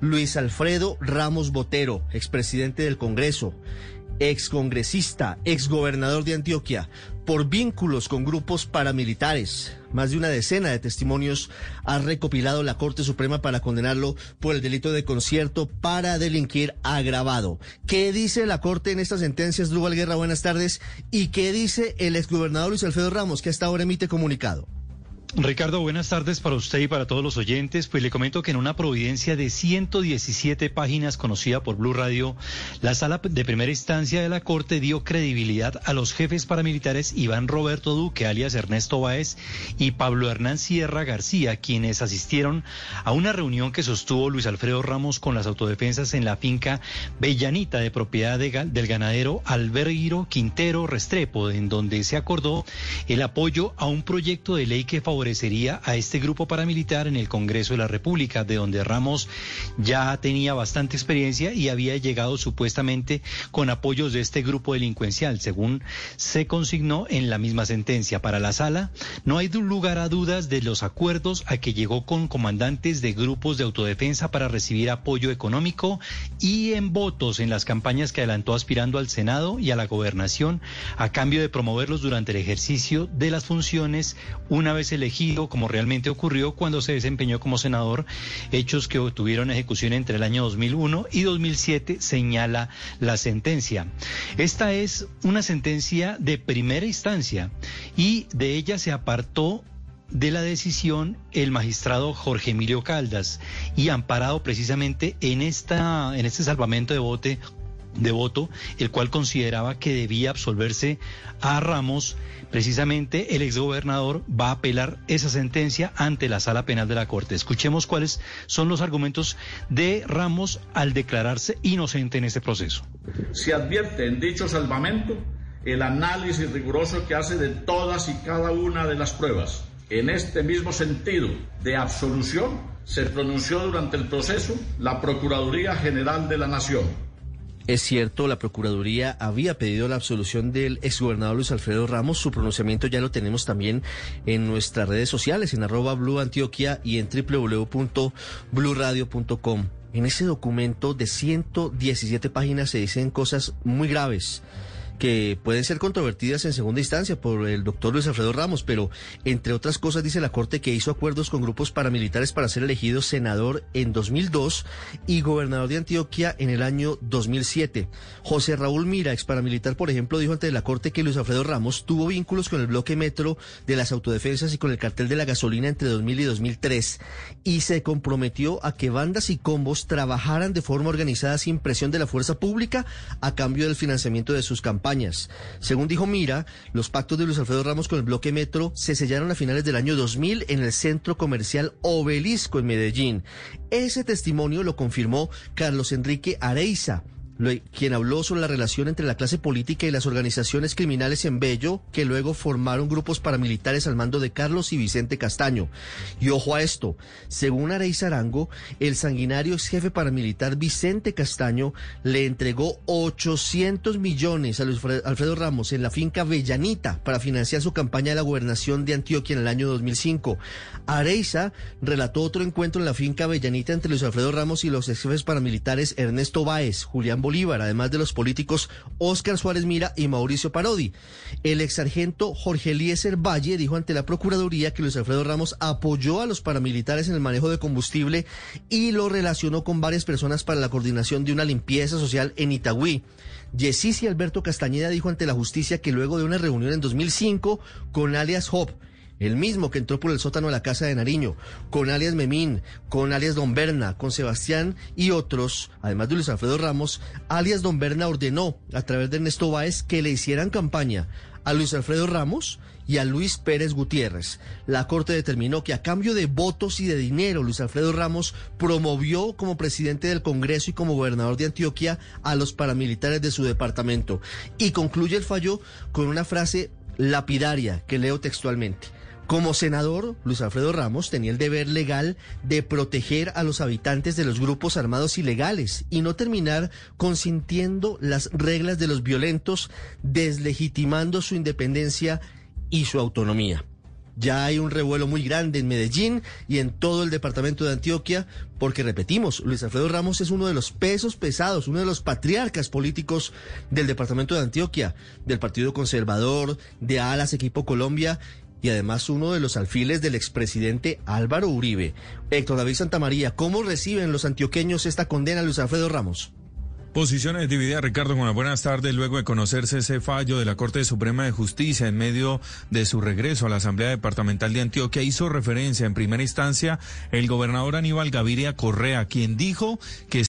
Luis Alfredo Ramos Botero, expresidente del Congreso, excongresista, exgobernador de Antioquia, por vínculos con grupos paramilitares. Más de una decena de testimonios ha recopilado la Corte Suprema para condenarlo por el delito de concierto para delinquir agravado. ¿Qué dice la Corte en estas sentencias, Drubal Guerra? Buenas tardes. ¿Y qué dice el exgobernador Luis Alfredo Ramos, que hasta ahora emite comunicado? Ricardo, buenas tardes para usted y para todos los oyentes. Pues le comento que en una providencia de 117 páginas conocida por Blue Radio, la sala de primera instancia de la Corte dio credibilidad a los jefes paramilitares Iván Roberto Duque, alias Ernesto Báez, y Pablo Hernán Sierra García, quienes asistieron a una reunión que sostuvo Luis Alfredo Ramos con las autodefensas en la finca Bellanita de propiedad del ganadero Alberguiro Quintero Restrepo, en donde se acordó el apoyo a un proyecto de ley que favorece favorecería a este grupo paramilitar en el Congreso de la República, de donde Ramos ya tenía bastante experiencia y había llegado supuestamente con apoyos de este grupo delincuencial, según se consignó en la misma sentencia. Para la sala, no hay lugar a dudas de los acuerdos a que llegó con comandantes de grupos de autodefensa para recibir apoyo económico y en votos en las campañas que adelantó aspirando al Senado y a la gobernación a cambio de promoverlos durante el ejercicio de las funciones una vez como realmente ocurrió cuando se desempeñó como senador, hechos que tuvieron ejecución entre el año 2001 y 2007, señala la sentencia. Esta es una sentencia de primera instancia y de ella se apartó de la decisión el magistrado Jorge Emilio Caldas y amparado precisamente en esta en este salvamento de bote de voto, el cual consideraba que debía absolverse a Ramos, precisamente el exgobernador va a apelar esa sentencia ante la sala penal de la Corte. Escuchemos cuáles son los argumentos de Ramos al declararse inocente en este proceso. Se advierte en dicho salvamento el análisis riguroso que hace de todas y cada una de las pruebas. En este mismo sentido de absolución se pronunció durante el proceso la Procuraduría General de la Nación es cierto, la Procuraduría había pedido la absolución del exgobernador Luis Alfredo Ramos. Su pronunciamiento ya lo tenemos también en nuestras redes sociales, en arroba Blue Antioquia y en www.bluradio.com. En ese documento de 117 páginas se dicen cosas muy graves que pueden ser controvertidas en segunda instancia por el doctor Luis Alfredo Ramos, pero entre otras cosas dice la Corte que hizo acuerdos con grupos paramilitares para ser elegido senador en 2002 y gobernador de Antioquia en el año 2007. José Raúl Mira, ex paramilitar, por ejemplo, dijo ante la Corte que Luis Alfredo Ramos tuvo vínculos con el bloque metro de las autodefensas y con el cartel de la gasolina entre 2000 y 2003 y se comprometió a que bandas y combos trabajaran de forma organizada sin presión de la fuerza pública a cambio del financiamiento de sus campañas según dijo Mira, los pactos de Luis Alfredo Ramos con el bloque Metro se sellaron a finales del año 2000 en el centro comercial Obelisco en Medellín. Ese testimonio lo confirmó Carlos Enrique Areiza quien habló sobre la relación entre la clase política y las organizaciones criminales en Bello, que luego formaron grupos paramilitares al mando de Carlos y Vicente Castaño. Y ojo a esto, según Arey Arango, el sanguinario ex jefe paramilitar Vicente Castaño le entregó 800 millones a Alfredo Ramos en la finca Bellanita para financiar su campaña de la gobernación de Antioquia en el año 2005. Areiza relató otro encuentro en la finca Bellanita entre Luis Alfredo Ramos y los ex jefes paramilitares Ernesto Báez, Julián Bolívar, además de los políticos Óscar Suárez Mira y Mauricio Parodi. El ex sargento Jorge Eliezer Valle dijo ante la Procuraduría que Luis Alfredo Ramos apoyó a los paramilitares en el manejo de combustible y lo relacionó con varias personas para la coordinación de una limpieza social en Itagüí. Yesisi Alberto Castañeda dijo ante la justicia que luego de una reunión en 2005 con alias Hop, el mismo que entró por el sótano de la casa de Nariño, con alias Memín, con alias Don Berna, con Sebastián y otros, además de Luis Alfredo Ramos, alias Don Berna ordenó a través de Ernesto Báez que le hicieran campaña a Luis Alfredo Ramos y a Luis Pérez Gutiérrez. La Corte determinó que a cambio de votos y de dinero, Luis Alfredo Ramos promovió como presidente del Congreso y como gobernador de Antioquia a los paramilitares de su departamento. Y concluye el fallo con una frase lapidaria que leo textualmente. Como senador, Luis Alfredo Ramos tenía el deber legal de proteger a los habitantes de los grupos armados ilegales y no terminar consintiendo las reglas de los violentos, deslegitimando su independencia y su autonomía. Ya hay un revuelo muy grande en Medellín y en todo el departamento de Antioquia, porque repetimos, Luis Alfredo Ramos es uno de los pesos pesados, uno de los patriarcas políticos del departamento de Antioquia, del Partido Conservador, de Alas Equipo Colombia y además uno de los alfiles del expresidente Álvaro Uribe. Héctor David Santamaría, ¿cómo reciben los antioqueños esta condena, Luis Alfredo Ramos? Posiciones divididas, Ricardo, con buenas tardes. Luego de conocerse ese fallo de la Corte Suprema de Justicia en medio de su regreso a la Asamblea Departamental de Antioquia, hizo referencia en primera instancia el gobernador Aníbal Gaviria Correa, quien dijo que